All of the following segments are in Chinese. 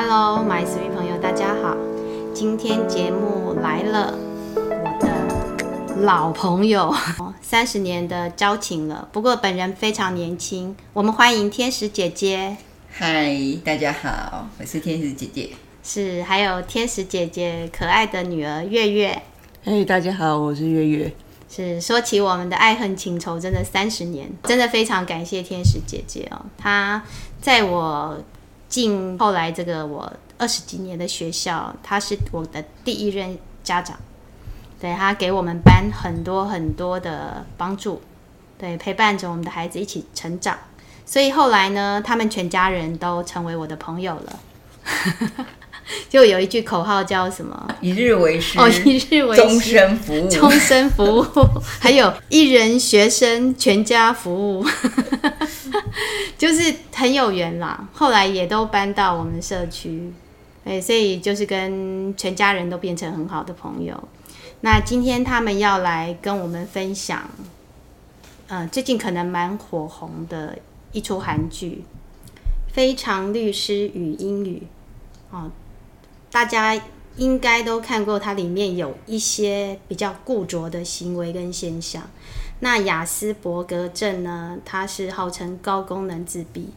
Hello, my sweet 朋友，大家好。今天节目来了，我的老朋友，三十年的交情了。不过本人非常年轻。我们欢迎天使姐姐。嗨，大家好，我是天使姐姐。是，还有天使姐姐可爱的女儿月月。嘿，大家好，我是月月。是，说起我们的爱恨情仇，真的三十年，真的非常感谢天使姐姐哦。她在我。进后来这个我二十几年的学校，他是我的第一任家长，对，他给我们班很多很多的帮助，对，陪伴着我们的孩子一起成长，所以后来呢，他们全家人都成为我的朋友了。就有一句口号叫什么？一日为师哦，一日为师，终身服务，终身服务，还有一人学生全家服务。就是很有缘啦，后来也都搬到我们社区，对，所以就是跟全家人都变成很好的朋友。那今天他们要来跟我们分享，呃，最近可能蛮火红的一出韩剧《非常律师与英语》哦，大家应该都看过，它里面有一些比较固着的行为跟现象。那亚斯伯格症呢？它是号称高功能自闭，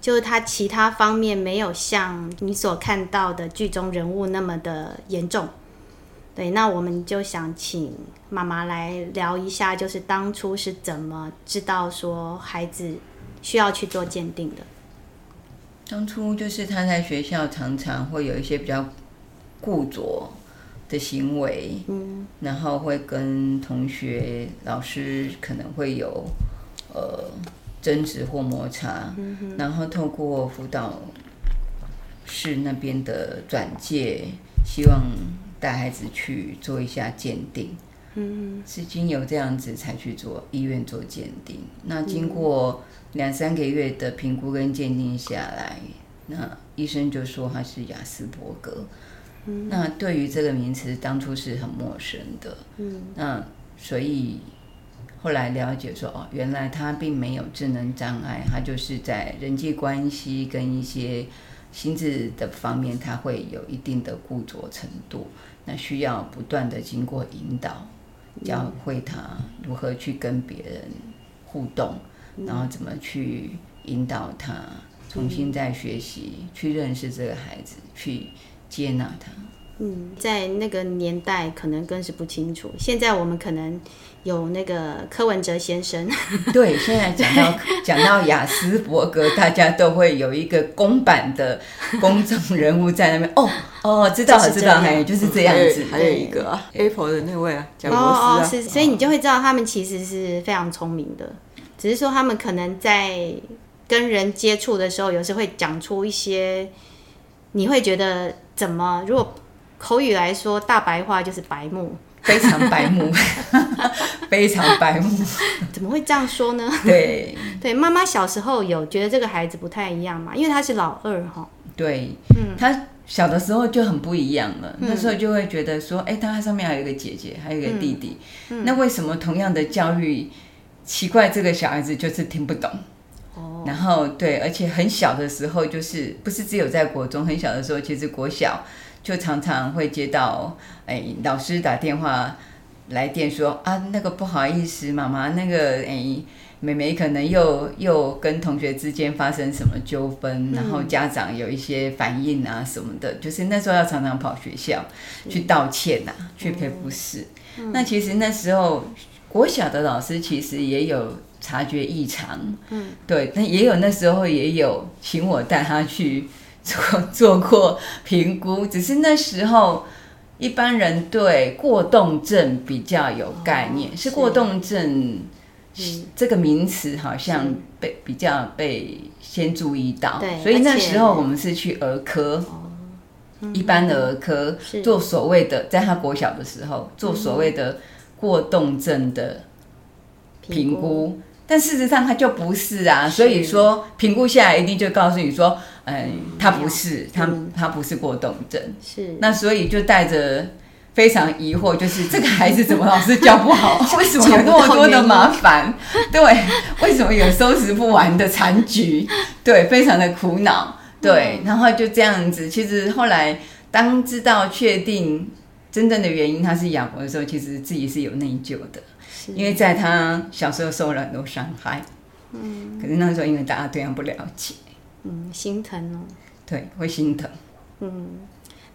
就是它其他方面没有像你所看到的剧中人物那么的严重。对，那我们就想请妈妈来聊一下，就是当初是怎么知道说孩子需要去做鉴定的？当初就是他在学校常常会有一些比较固着。的行为，嗯，然后会跟同学、老师可能会有呃争执或摩擦，嗯，然后透过辅导室那边的转介，希望带孩子去做一下鉴定，嗯，是经由这样子才去做医院做鉴定。那经过两三个月的评估跟鉴定下来，那医生就说他是亚斯伯格。那对于这个名词，当初是很陌生的。嗯，那所以后来了解说，哦，原来他并没有智能障碍，他就是在人际关系跟一些心智的方面，他会有一定的固着程度。那需要不断的经过引导，教会他如何去跟别人互动，然后怎么去引导他重新再学习，去认识这个孩子，去。接纳他，嗯，在那个年代可能更是不清楚。现在我们可能有那个柯文哲先生，对，现在讲到 讲到雅斯伯格，大家都会有一个公版的公众人物在那边。哦哦，知道了，知道，还有就是这样子。还有一个啊，Apple 的那位啊，贾伯斯啊，哦，是，所以你就会知道他们其实是非常聪明的，只是说他们可能在跟人接触的时候，有时会讲出一些。你会觉得怎么？如果口语来说，大白话就是白目，非常白目，非常白目。怎么会这样说呢？对 对，妈妈小时候有觉得这个孩子不太一样嘛，因为他是老二哈。对，嗯，他小的时候就很不一样了。嗯、那时候就会觉得说，哎，他上面还有一个姐姐，还有一个弟弟。嗯嗯、那为什么同样的教育，奇怪这个小孩子就是听不懂？然后对，而且很小的时候，就是不是只有在国中，很小的时候，其实国小就常常会接到哎老师打电话来电说啊，那个不好意思，妈妈那个哎妹妹可能又又跟同学之间发生什么纠纷，嗯、然后家长有一些反应啊什么的，就是那时候要常常跑学校去道歉呐、去赔不是。嗯、那其实那时候国小的老师其实也有。察觉异常，嗯，对，但也有那时候也有请我带他去做做过评估，只是那时候一般人对过动症比较有概念，哦、是过动症这个名词好像被比较被先注意到，对，所以那时候我们是去儿科，嗯、一般的儿科做所谓的，在他国小的时候做所谓的过动症的评估。但事实上他就不是啊，是所以说评估下来一定就告诉你说，嗯，他不是，他他不是过动症。是，那所以就带着非常疑惑，就是这个孩子怎么老是教不好？为什么有那么多的麻烦？对，为什么有收拾不完的残局？对，非常的苦恼。对，然后就这样子。其实后来当知道确定真正的原因他是亚伯的时候，其实自己是有内疚的，因为在他小时候受了很多伤害。嗯，可是那时候因为大家对他不了解，嗯，心疼哦。对，会心疼。嗯。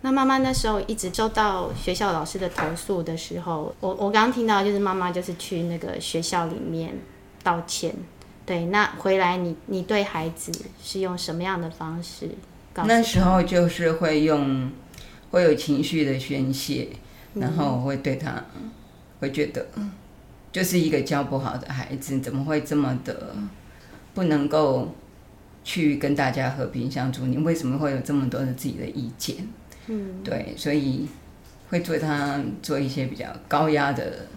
那妈妈那时候一直收到学校老师的投诉的时候，我我刚刚听到就是妈妈就是去那个学校里面道歉，对，那回来你你对孩子是用什么样的方式？那时候就是会用会有情绪的宣泄，然后我会对他会觉得就是一个教不好的孩子，怎么会这么的不能够去跟大家和平相处？你为什么会有这么多的自己的意见？嗯，对，所以会对他做一些比较高压的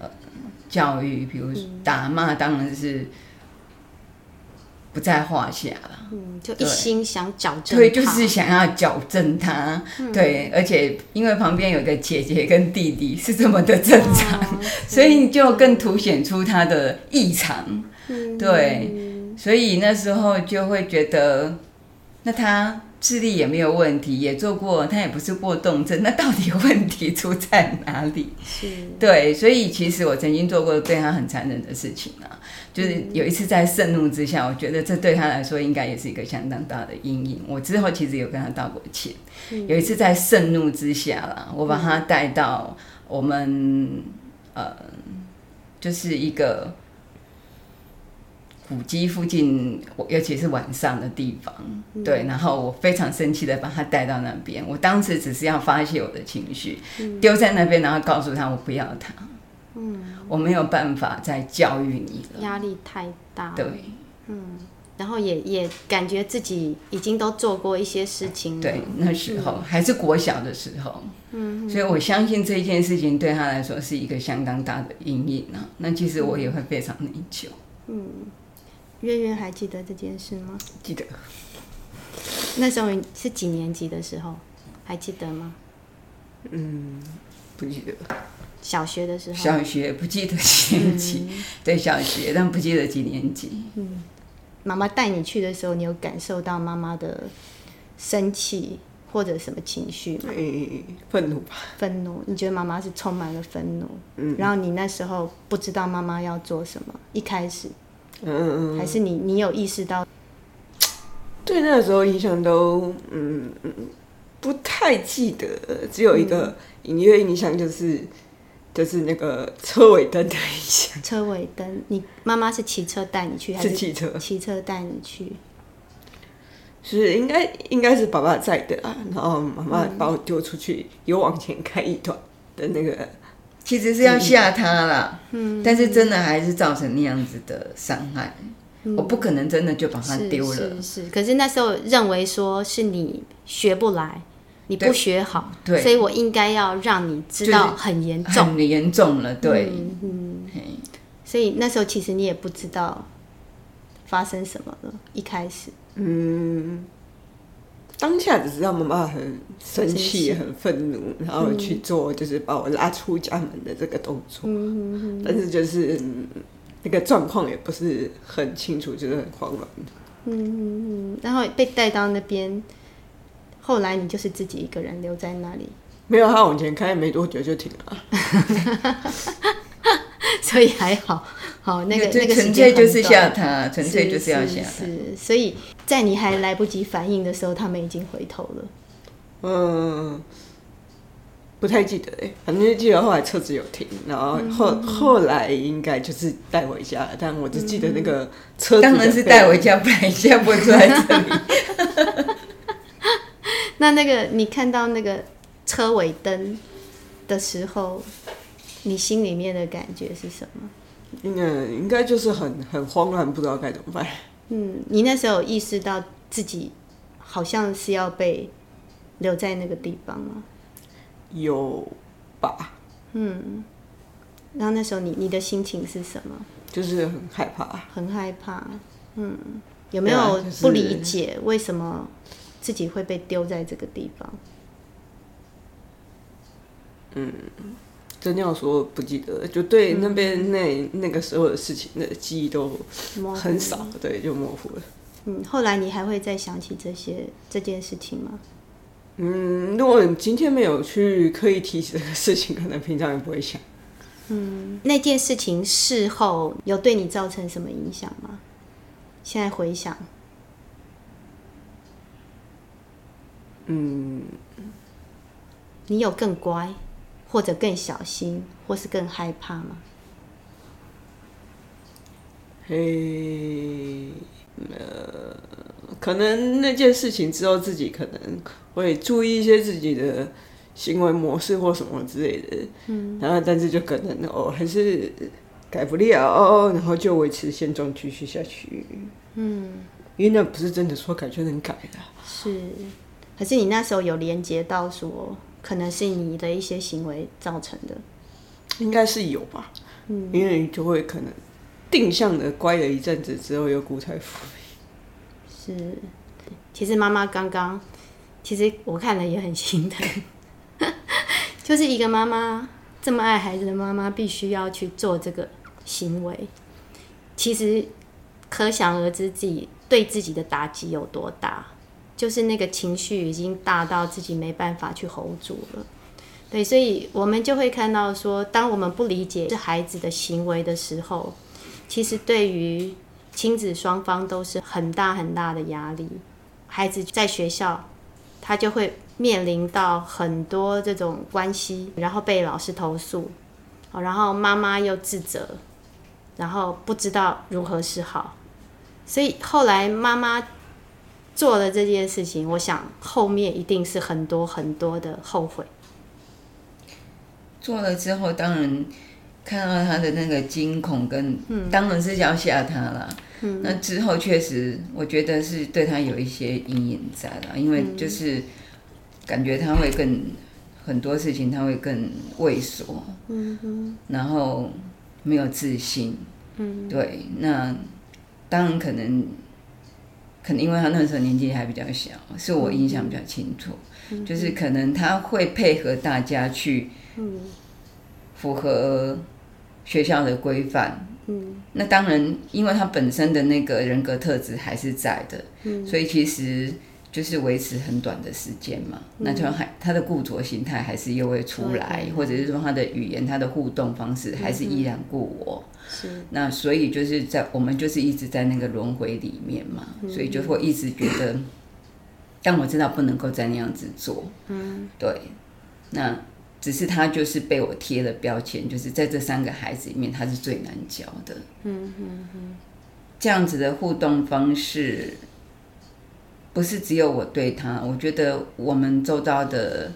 呃教育，比如打骂，当然是不在话下了。嗯，就一心想矫正。对，就是想要矫正他。嗯、对，而且因为旁边有个姐姐跟弟弟是这么的正常，哦、所以就更凸显出他的异常。嗯，对，所以那时候就会觉得，那他。视力也没有问题，也做过，他也不是过动症，那到底问题出在哪里？是，对，所以其实我曾经做过对他很残忍的事情啊，就是有一次在盛怒之下，我觉得这对他来说应该也是一个相当大的阴影。我之后其实有跟他道过歉。有一次在盛怒之下啦，我把他带到我们呃，就是一个。古迹附近，尤其是晚上的地方，嗯、对，然后我非常生气的把他带到那边。我当时只是要发泄我的情绪，丢、嗯、在那边，然后告诉他我不要他，嗯，我没有办法再教育你了，压力太大，对，嗯，然后也也感觉自己已经都做过一些事情了，对，那时候、嗯、还是国小的时候，嗯，所以我相信这件事情对他来说是一个相当大的阴影啊。那其实我也会非常内疚，嗯。月月还记得这件事吗？记得。那时候是几年级的时候？还记得吗？嗯，不记得。小学的时候。小学不记得几年级，嗯、对，小学，但不记得几年级。嗯。妈妈带你去的时候，你有感受到妈妈的生气或者什么情绪吗？嗯，愤怒吧。愤怒，你觉得妈妈是充满了愤怒？嗯。然后你那时候不知道妈妈要做什么，一开始。嗯嗯，还是你你有意识到？对，那个时候印象都嗯嗯不太记得，只有一个隐约印象，就是、嗯、就是那个车尾灯的印象。车尾灯，你妈妈是骑车带你去，还是骑车？骑车带你去，是应该应该是爸爸载的啊，然后妈妈把我丢出去，又往前开一段的那个。其实是要吓他啦，嗯，但是真的还是造成那样子的伤害。嗯、我不可能真的就把他丢了。是，是。是，可是那时候认为说是你学不来，你不学好，对，所以我应该要让你知道很严重，很严重了，对，嗯，嗯。所以那时候其实你也不知道发生什么了，一开始，嗯。当下只知道妈妈很生气、很愤怒，然后去做就是把我拉出家门的这个动作。嗯、但是就是、嗯、那个状况也不是很清楚，就是很慌乱。嗯嗯，然后被带到那边，后来你就是自己一个人留在那里。没有，他往前开没多久就停了。所以还好，好那个那个纯粹就是吓他，纯粹就是要吓他。是，所以在你还来不及反应的时候，他们已经回头了。嗯，不太记得哎，反正就记得后来车子有停，然后后后来应该就是带回家，但我只记得那个车子当然是带回家，不然一下不会坐在这里。那那个你看到那个车尾灯的时候。你心里面的感觉是什么？应该应该就是很很慌乱，不知道该怎么办。嗯，你那时候意识到自己好像是要被留在那个地方吗？有吧。嗯，然后那时候你你的心情是什么？就是很害怕，很害怕。嗯，有没有不理解为什么自己会被丢在这个地方？嗯。真要说不记得，就对那边那、嗯、那个时候的事情的记忆都很少，对，就模糊了。嗯，后来你还会再想起这些这件事情吗？嗯，如果你今天没有去刻意提起这个事情，可能平常也不会想。嗯，那件事情事后有对你造成什么影响吗？现在回想，嗯，你有更乖，或者更小心，或是更害怕吗？嘿，呃，可能那件事情之后，自己可能会注意一些自己的行为模式或什么之类的。嗯，然后但是就可能哦，还是改不了，然后就维持现状继续下去。嗯，因为那不是真的说改就能改的。是，可是你那时候有连接到说，可能是你的一些行为造成的，应该是有吧。嗯，因为就会可能。定向的乖了一阵子之后，又故态复萌。是，其实妈妈刚刚，其实我看了也很心疼，就是一个妈妈这么爱孩子的妈妈，必须要去做这个行为，其实可想而知自己对自己的打击有多大，就是那个情绪已经大到自己没办法去 hold 住了。对，所以我们就会看到说，当我们不理解这孩子的行为的时候。其实对于亲子双方都是很大很大的压力。孩子在学校，他就会面临到很多这种关系，然后被老师投诉，然后妈妈又自责，然后不知道如何是好。所以后来妈妈做了这件事情，我想后面一定是很多很多的后悔。做了之后，当然。看到他的那个惊恐跟，当然是要吓他了。嗯、那之后确实，我觉得是对他有一些阴影在了，因为就是感觉他会更很多事情他会更畏缩，嗯哼，然后没有自信，嗯，对，那当然可能可能因为他那时候年纪还比较小，是我印象比较清楚，嗯、就是可能他会配合大家去，符合。学校的规范，嗯，那当然，因为他本身的那个人格特质还是在的，嗯，所以其实就是维持很短的时间嘛，嗯、那就还他的固着心态还是又会出来，嗯、或者是说他的语言、他的互动方式还是依然故我，那所以就是在我们就是一直在那个轮回里面嘛，嗯、所以就会一直觉得，但我知道不能够再那样子做，嗯，对，那。只是他就是被我贴了标签，就是在这三个孩子里面，他是最难教的。嗯嗯嗯，这样子的互动方式，不是只有我对他，我觉得我们周遭的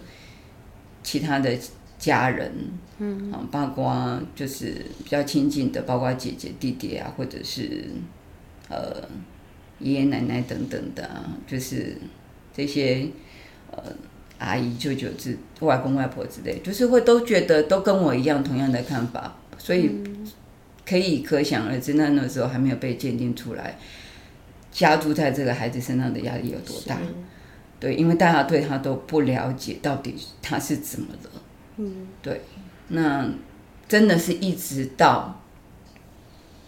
其他的家人，嗯，啊包括就是比较亲近的，包括姐姐、弟弟啊，或者是呃爷爷奶奶等等的，就是这些呃。阿姨、舅舅之外公外婆之类，就是会都觉得都跟我一样同样的看法，所以可以可想而知，那那时候还没有被鉴定出来，加诸在这个孩子身上的压力有多大。对，因为大家对他都不了解，到底他是怎么了。嗯，对，那真的是一直到。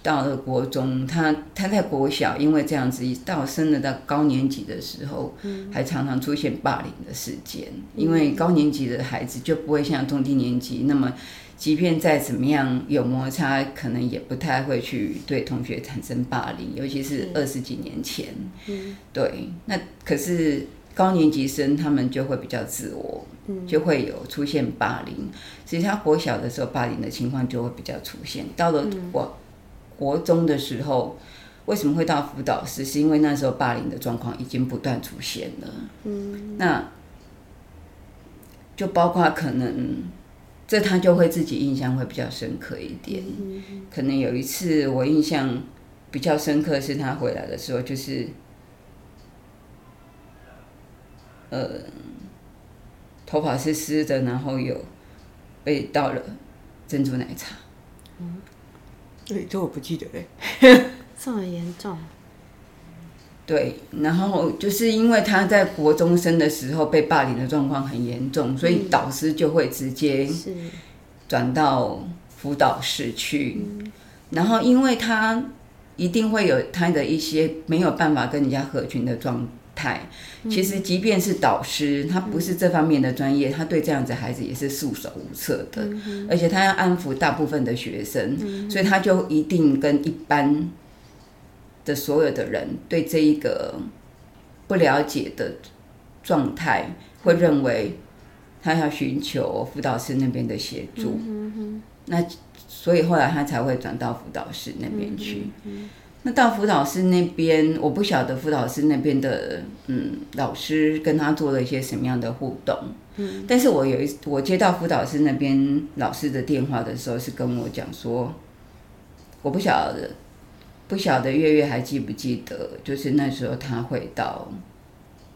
到了国中，他他在国小，因为这样子，到升了到高年级的时候，嗯、还常常出现霸凌的事件。嗯、因为高年级的孩子就不会像中低年级那么，即便再怎么样有摩擦，可能也不太会去对同学产生霸凌，尤其是二十几年前。嗯、对，那可是高年级生他们就会比较自我，嗯、就会有出现霸凌。其实他国小的时候，霸凌的情况就会比较出现。到了我。国中的时候，为什么会到辅导室？是因为那时候霸凌的状况已经不断出现了。嗯，那就包括可能，这他就会自己印象会比较深刻一点。嗯，可能有一次我印象比较深刻是他回来的时候，就是，呃，头发是湿的，然后有被倒了珍珠奶茶。嗯。对，这我不记得嘞。这么严重？对，然后就是因为他在国中生的时候被霸凌的状况很严重，所以导师就会直接转到辅导室去。嗯、然后因为他一定会有他的一些没有办法跟人家合群的状态。其实，即便是导师，他不是这方面的专业，他对这样子孩子也是束手无策的。而且他要安抚大部分的学生，所以他就一定跟一般的所有的人对这一个不了解的状态，会认为他要寻求辅导师那边的协助。那所以后来他才会转到辅导室那边去。那到辅导室那边，我不晓得辅导室那边的嗯老师跟他做了一些什么样的互动。嗯，但是我有一我接到辅导室那边老师的电话的时候，是跟我讲说，我不晓得不晓得月月还记不记得，就是那时候他会到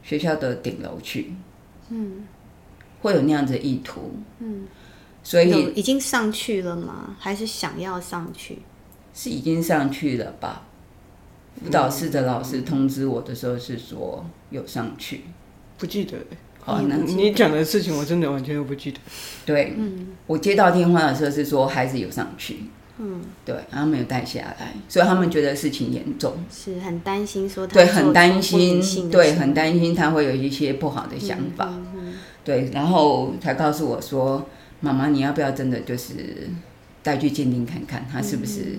学校的顶楼去，嗯，会有那样子的意图，嗯，所以已经上去了吗？还是想要上去？是已经上去了吧？辅导室的老师通知我的时候是说有上去，不记得。好，那你讲的事情我真的完全都不记得。对，我接到电话的时候是说孩子有上去，嗯，对，然后没有带下来，所以他们觉得事情严重，是很担心说他对，很担心，对，很担心他会有一些不好的想法，对，然后才告诉我说，妈妈你要不要真的就是带去鉴定看看他是不是。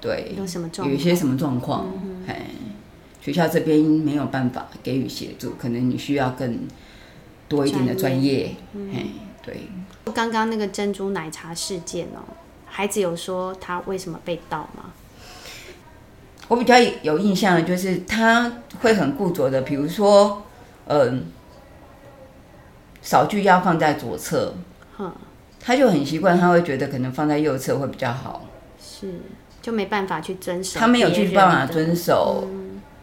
对，有什么状？有一些什么状况？哎、嗯，学校这边没有办法给予协助，可能你需要更多一点的专业。哎、嗯，对。刚刚那个珍珠奶茶事件哦，孩子有说他为什么被盗吗？我比较有印象的就是他会很固着的，比如说，嗯，扫具要放在左侧，嗯、他就很习惯，他会觉得可能放在右侧会比较好。是。就没办法去遵守，他没有去办法遵守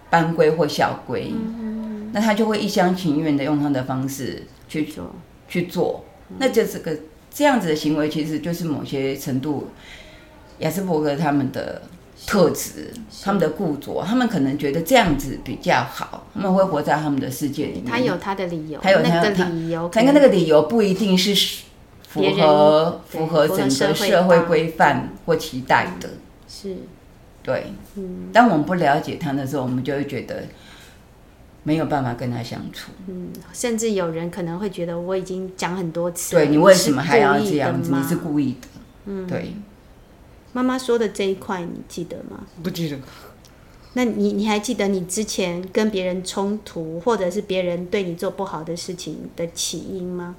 班规或校规，嗯、那他就会一厢情愿的用他的方式去做。去做，嗯、那这是个这样子的行为，其实就是某些程度亚斯伯格他们的特质，他们的固着，他们可能觉得这样子比较好，他们会活在他们的世界里面。他有他的理由，还有他的理由，他跟那个理由不一定是符合符合整个社会规范或期待的。是，对，嗯，当我们不了解他的时候，我们就会觉得没有办法跟他相处，嗯，甚至有人可能会觉得我已经讲很多次，对，你为什么还要这样子？你是故意的，嗯，对。妈妈说的这一块你记得吗？不记得。那你你还记得你之前跟别人冲突，或者是别人对你做不好的事情的起因吗？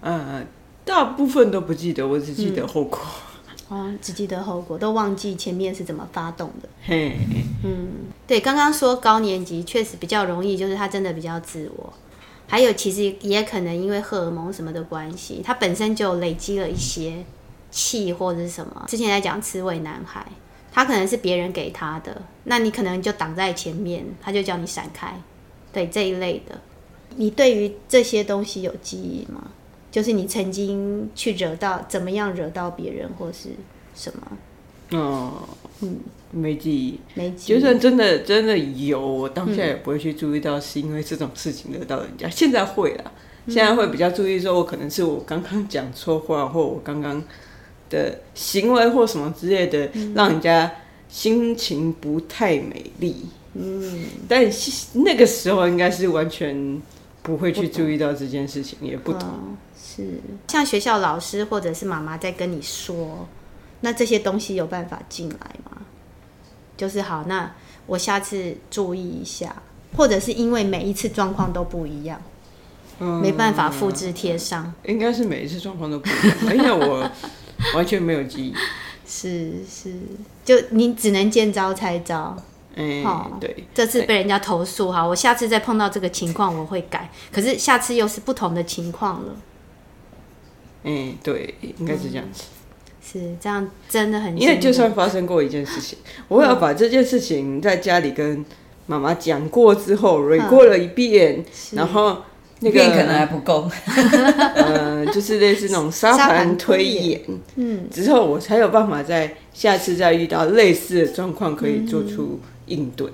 呃，大部分都不记得，我只记得后果。嗯哦，只记得后果，都忘记前面是怎么发动的。嘿，嗯，对，刚刚说高年级确实比较容易，就是他真的比较自我，还有其实也可能因为荷尔蒙什么的关系，他本身就累积了一些气或者是什么。之前在讲刺猬男孩，他可能是别人给他的，那你可能就挡在前面，他就叫你闪开，对这一类的。你对于这些东西有记忆吗？就是你曾经去惹到怎么样惹到别人或是什么？哦，嗯，没记忆，没记忆。就算真的真的有，我当下也不会去注意到是因为这种事情惹到人家。嗯、现在会了，现在会比较注意，说我可能是我刚刚讲错话，或我刚刚的行为或什么之类的，嗯、让人家心情不太美丽。嗯，但那个时候应该是完全不会去注意到这件事情，也不同。嗯是像学校老师或者是妈妈在跟你说，那这些东西有办法进来吗？就是好，那我下次注意一下，或者是因为每一次状况都不一样，嗯、没办法复制贴上。应该是每一次状况都不一样，因为我 完全没有记忆。是是，就你只能见招拆招。嗯，好，对，这次被人家投诉，哈，我下次再碰到这个情况我会改，可是下次又是不同的情况了。嗯，对，应该是这样子。是这样，真的很。因为就算发生过一件事情，我要把这件事情在家里跟妈妈讲过之后，re 过了一遍，然后那个可能还不够。嗯，就是类似那种沙盘推演，嗯，之后我才有办法在下次再遇到类似的状况可以做出应对。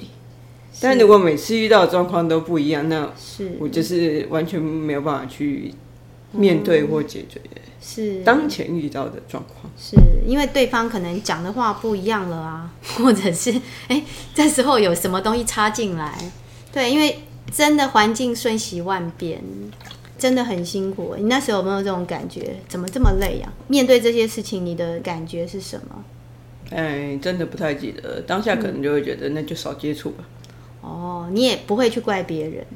但如果每次遇到的状况都不一样，那是我就是完全没有办法去。面对或解决是当前遇到的状况，是因为对方可能讲的话不一样了啊，或者是哎、欸，这时候有什么东西插进来？对，因为真的环境瞬息万变，真的很辛苦。你那时候有没有这种感觉？怎么这么累呀、啊？面对这些事情，你的感觉是什么？哎，真的不太记得，当下可能就会觉得那就少接触吧。嗯、哦，你也不会去怪别人。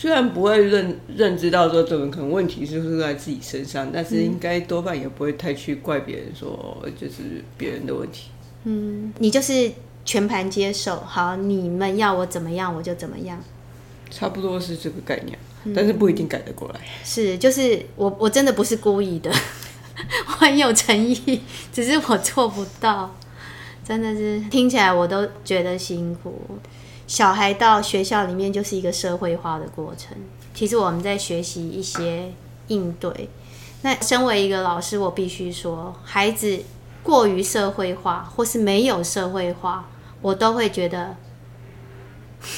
虽然不会认认知到说这种可能问题是出在自己身上，但是应该多半也不会太去怪别人，说就是别人的问题。嗯，你就是全盘接受，好，你们要我怎么样我就怎么样，差不多是这个概念，但是不一定改得过来。嗯、是，就是我我真的不是故意的，我很有诚意，只是我做不到，真的是听起来我都觉得辛苦。小孩到学校里面就是一个社会化的过程。其实我们在学习一些应对。那身为一个老师，我必须说，孩子过于社会化或是没有社会化，我都会觉得，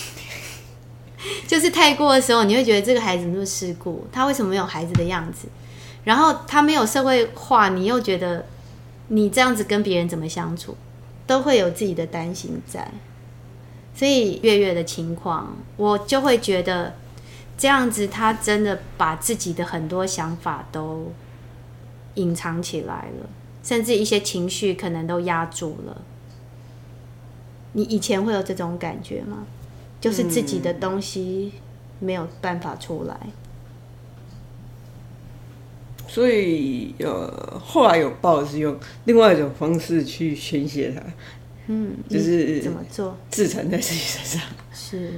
就是太过的时候，你会觉得这个孩子那么世故，他为什么没有孩子的样子？然后他没有社会化，你又觉得你这样子跟别人怎么相处，都会有自己的担心在。所以月月的情况，我就会觉得这样子，他真的把自己的很多想法都隐藏起来了，甚至一些情绪可能都压住了。你以前会有这种感觉吗？就是自己的东西没有办法出来。所以呃，后来有报是用另外一种方式去宣泄它。嗯，就是怎么做？自残在自己身上，是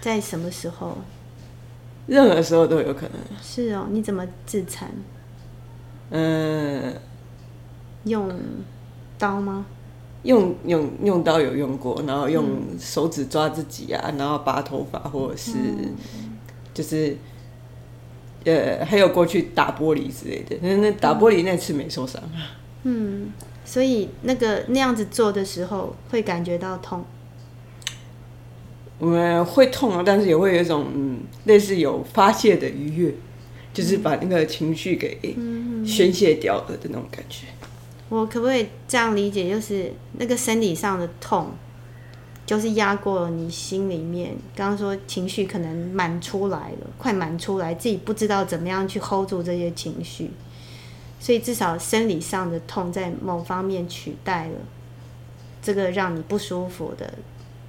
在什么时候？任何时候都有可能。是哦，你怎么自残？嗯，用刀吗？用用用刀有用过，然后用手指抓自己啊，然后拔头发，或者是就是呃，还有过去打玻璃之类的。那那打玻璃那次没受伤啊。嗯。所以那个那样子做的时候，会感觉到痛。我们会痛啊，但是也会有一种嗯，类似有发泄的愉悦，就是把那个情绪给宣泄掉了的那种感觉。我可不可以这样理解？就是那个生理上的痛，就是压过了你心里面。刚刚说情绪可能满出来了，快满出来，自己不知道怎么样去 hold 住这些情绪。所以至少生理上的痛在某方面取代了这个让你不舒服的、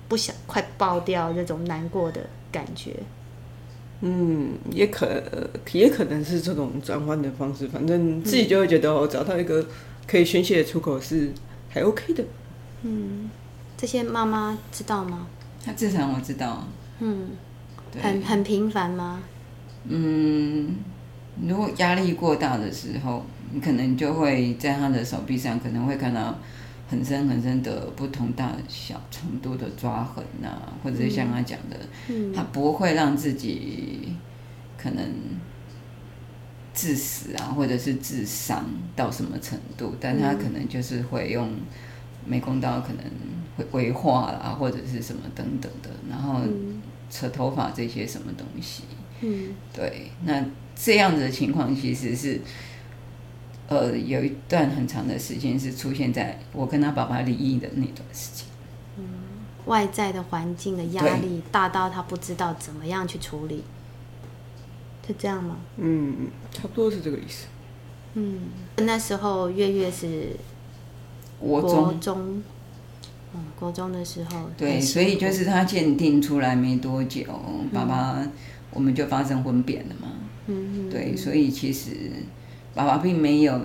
不想快爆掉这种难过的感觉。嗯，也可也可能是这种转换的方式，反正自己就会觉得我找到一个可以宣泄的出口是还 OK 的。嗯，这些妈妈知道吗？她至少我知道。嗯，很很频繁吗？嗯，如果压力过大的时候。你可能就会在他的手臂上，可能会看到很深很深的不同大小程度的抓痕啊，或者是像他讲的，嗯，他不会让自己可能致死啊，或者是致伤到什么程度，但他可能就是会用美工刀，可能会规划啦，或者是什么等等的，然后扯头发这些什么东西，嗯，对，那这样子的情况其实是。呃，有一段很长的时间是出现在我跟他爸爸离异的那段时间。嗯，外在的环境的压力大到他不知道怎么样去处理，是这样吗？嗯，差不多是这个意思。嗯，那时候月月是国中，国中，嗯，国中的时候。对，所以就是他鉴定出来没多久，嗯，爸爸我们就发生婚变了嘛。嗯，对，所以其实。爸爸并没有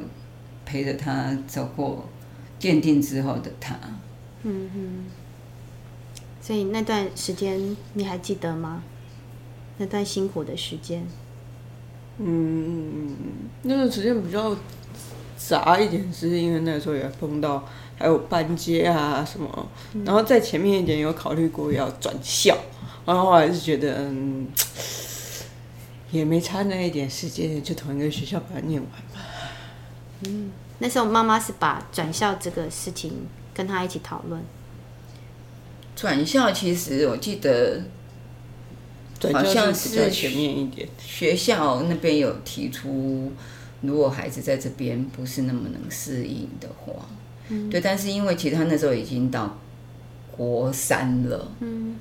陪着他走过鉴定之后的他。嗯哼。所以那段时间你还记得吗？那段辛苦的时间。嗯，那段时间比较杂一点，是因为那时候也碰到还有搬接啊什么，然后在前面一点有考虑过要转校，然后还是觉得嗯。也没差那一点时间，就同一个学校把它念完吧。嗯，那时候妈妈是把转校这个事情跟他一起讨论。转校其实我记得好像是比较全面一点。学校那边有提出，如果孩子在这边不是那么能适应的话，嗯，对，但是因为其实他那时候已经到国三了，嗯，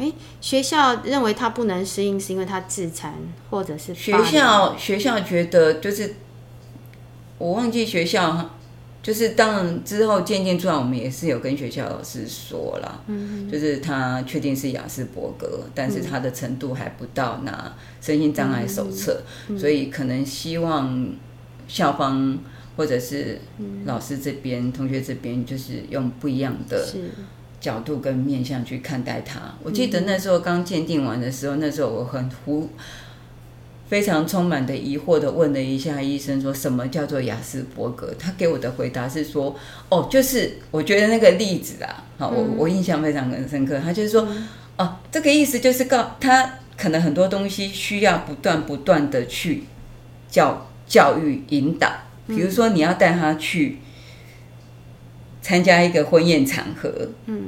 哎，学校认为他不能适应，是因为他自残，或者是学校学校觉得就是我忘记学校。就是当然之后渐渐出来，我们也是有跟学校老师说了，嗯，就是他确定是雅斯伯格，但是他的程度还不到拿身心障碍手册，嗯，所以可能希望校方或者是老师这边，嗯，同学这边，就是用不一样的角度跟面向去看待他。我记得那时候刚鉴定完的时候，那时候我很糊。非常充满的疑惑的问了一下医生，说什么叫做雅斯伯格？他给我的回答是说，哦，就是我觉得那个例子啊，好，我我印象非常很深刻。他就是说，哦，这个意思就是告他可能很多东西需要不断不断的去教教育引导，比如说你要带他去参加一个婚宴场合，嗯，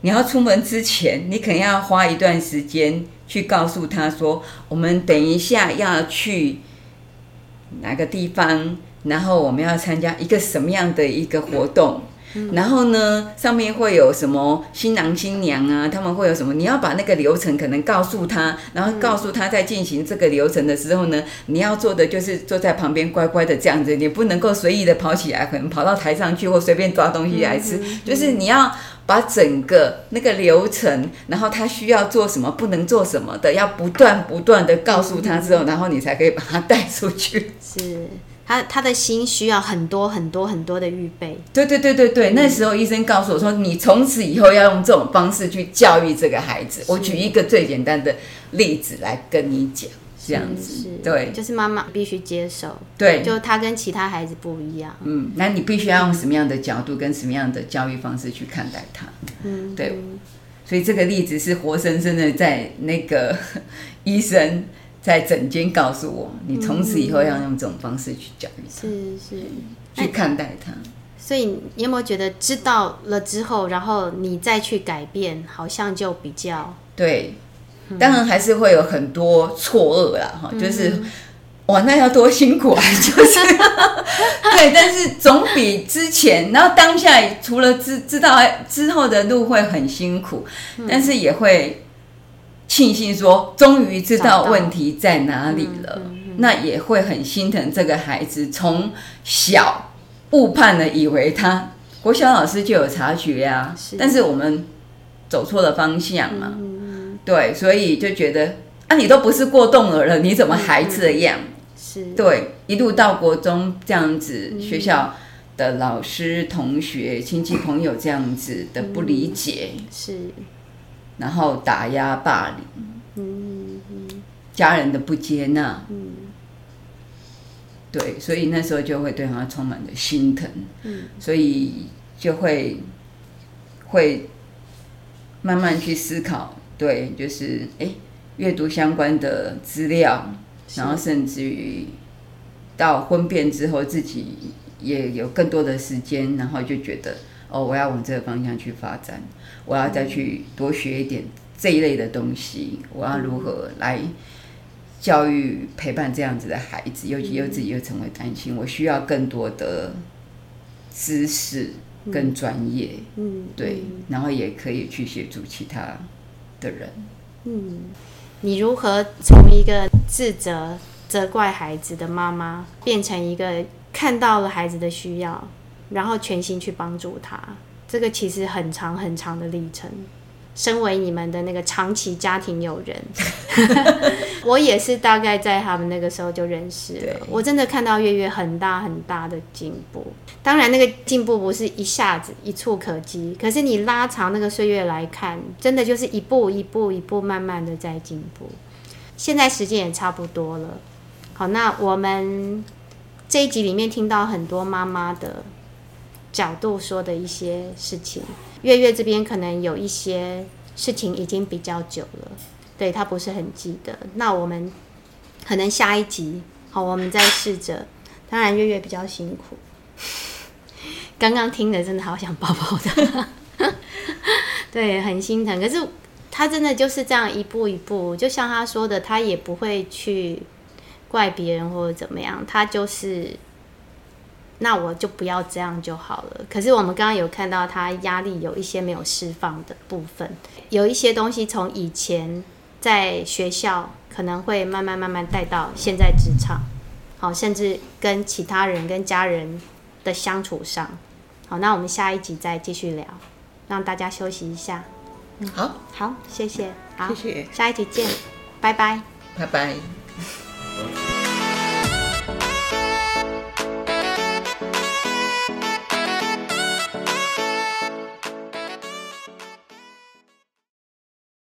你要出门之前，你肯定要花一段时间。去告诉他说，我们等一下要去哪个地方，然后我们要参加一个什么样的一个活动，然后呢，上面会有什么新郎新娘啊，他们会有什么？你要把那个流程可能告诉他，然后告诉他在进行这个流程的时候呢，你要做的就是坐在旁边乖乖的这样子，你不能够随意的跑起来，可能跑到台上去或随便抓东西来吃，就是你要。把整个那个流程，然后他需要做什么，不能做什么的，要不断不断的告诉他之后，然后你才可以把他带出去。是他他的心需要很多很多很多的预备。对对对对对，那时候医生告诉我说，你从此以后要用这种方式去教育这个孩子。我举一个最简单的例子来跟你讲。这样子，对，就是妈妈必须接受，对，就他跟其他孩子不一样，嗯，那你必须要用什么样的角度跟什么样的教育方式去看待他，嗯，对，所以这个例子是活生生的，在那个 医生在整间告诉我，你从此以后要用这种方式去教育他，是是，去看待他。所以你有没有觉得知道了之后，然后你再去改变，好像就比较对。当然还是会有很多错愕啦，哈，就是哇，那要多辛苦啊，就是对，但是总比之前，然后当下除了知知道之后的路会很辛苦，但是也会庆幸说，终于知道问题在哪里了，那也会很心疼这个孩子，从小误判了，以为他国小老师就有察觉呀，但是我们走错了方向嘛。对，所以就觉得啊，你都不是过动儿了，你怎么还这样？是，对，一路到国中这样子，嗯、学校的老师、同学、亲戚、朋友这样子的不理解，嗯、是，然后打压、霸凌，嗯，家人的不接纳，嗯，对，所以那时候就会对他充满了心疼，嗯，所以就会会慢慢去思考。对，就是哎，阅读相关的资料，然后甚至于到婚变之后，自己也有更多的时间，然后就觉得哦，我要往这个方向去发展，我要再去多学一点这一类的东西，我要如何来教育陪伴这样子的孩子，尤其又自己又成为单亲，我需要更多的知识跟专业，嗯，对，然后也可以去协助其他。的人，嗯，你如何从一个自责、责怪孩子的妈妈，变成一个看到了孩子的需要，然后全心去帮助他？这个其实很长很长的历程。身为你们的那个长期家庭友人，我也是大概在他们那个时候就认识了。我真的看到月月很大很大的进步。当然，那个进步不是一下子一触可及，可是你拉长那个岁月来看，真的就是一步一步一步慢慢的在进步。现在时间也差不多了，好，那我们这一集里面听到很多妈妈的角度说的一些事情。月月这边可能有一些事情已经比较久了，对，他不是很记得。那我们可能下一集，好，我们再试着。当然，月月比较辛苦。刚刚听的真的好想抱抱他，对，很心疼。可是。他真的就是这样一步一步，就像他说的，他也不会去怪别人或者怎么样，他就是，那我就不要这样就好了。可是我们刚刚有看到他压力有一些没有释放的部分，有一些东西从以前在学校可能会慢慢慢慢带到现在职场，好，甚至跟其他人跟家人的相处上。好，那我们下一集再继续聊，让大家休息一下。嗯，好，好，谢谢，好，谢谢，下一集见，拜拜，拜拜。